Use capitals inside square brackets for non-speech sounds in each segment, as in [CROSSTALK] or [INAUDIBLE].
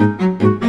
Thank you.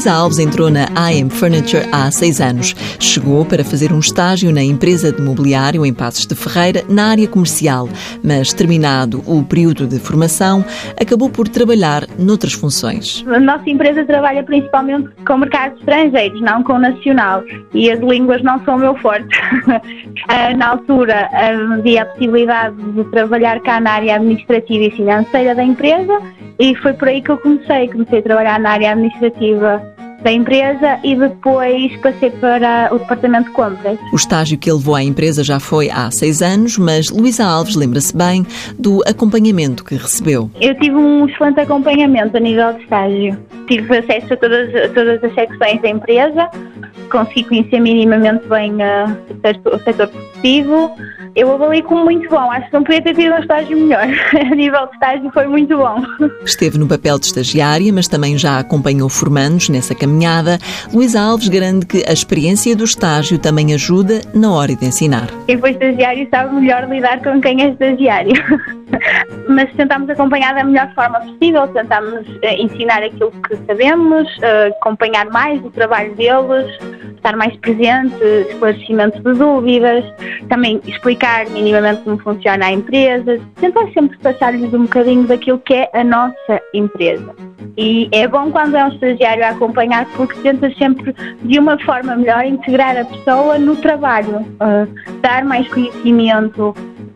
Luísa Alves entrou na AM Furniture há seis anos. Chegou para fazer um estágio na empresa de mobiliário em Passos de Ferreira, na área comercial, mas terminado o período de formação, acabou por trabalhar noutras funções. A nossa empresa trabalha principalmente com mercados estrangeiros, não com nacional, e as línguas não são o meu forte. [LAUGHS] Ah, na altura havia a possibilidade de trabalhar cá na área administrativa e financeira da empresa e foi por aí que eu comecei. Comecei a trabalhar na área administrativa da empresa e depois passei para o departamento de compras. O estágio que ele levou à empresa já foi há seis anos, mas Luísa Alves lembra-se bem do acompanhamento que recebeu. Eu tive um excelente acompanhamento a nível de estágio. Tive acesso a todas, a todas as secções da empresa, consegui conhecer minimamente bem uh, o setor produtivo. Eu avalio como muito bom. Acho que não podia ter tido um estágio melhor. [LAUGHS] a nível de estágio foi muito bom. Esteve no papel de estagiária, mas também já acompanhou formandos nessa caminhada. Luísa Alves garante que a experiência do estágio também ajuda na hora de ensinar. Quem foi estagiário sabe melhor lidar com quem é estagiário. [LAUGHS] mas tentamos acompanhar da melhor forma possível, tentamos uh, ensinar aquilo que sabemos, uh, acompanhar mais o trabalho deles, estar mais presente, esclarecimento de dúvidas, também explicar minimamente como funciona a empresa, tentar sempre passar-lhes um bocadinho daquilo que é a nossa empresa. E é bom quando é um estagiário a acompanhar porque tenta sempre, de uma forma melhor, integrar a pessoa no trabalho, uh, dar mais conhecimento.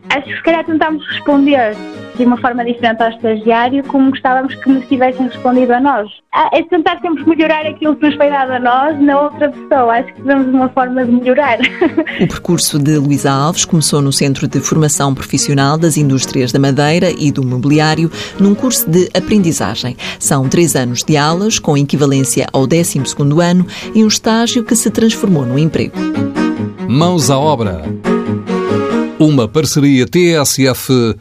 Acho que se calhar tentamos responder de uma forma diferente ao estagiário, como gostávamos que nos tivessem respondido a nós. Ah, é tentar sempre melhorar aquilo que nos foi dado a nós na outra pessoa. Acho que temos uma forma de melhorar. [LAUGHS] O percurso de Luísa Alves começou no Centro de Formação Profissional das Indústrias da Madeira e do Mobiliário, num curso de aprendizagem. São três anos de aulas, com equivalência ao 12 ano, e um estágio que se transformou num emprego. Mãos à obra. Uma parceria TSF-IEFP.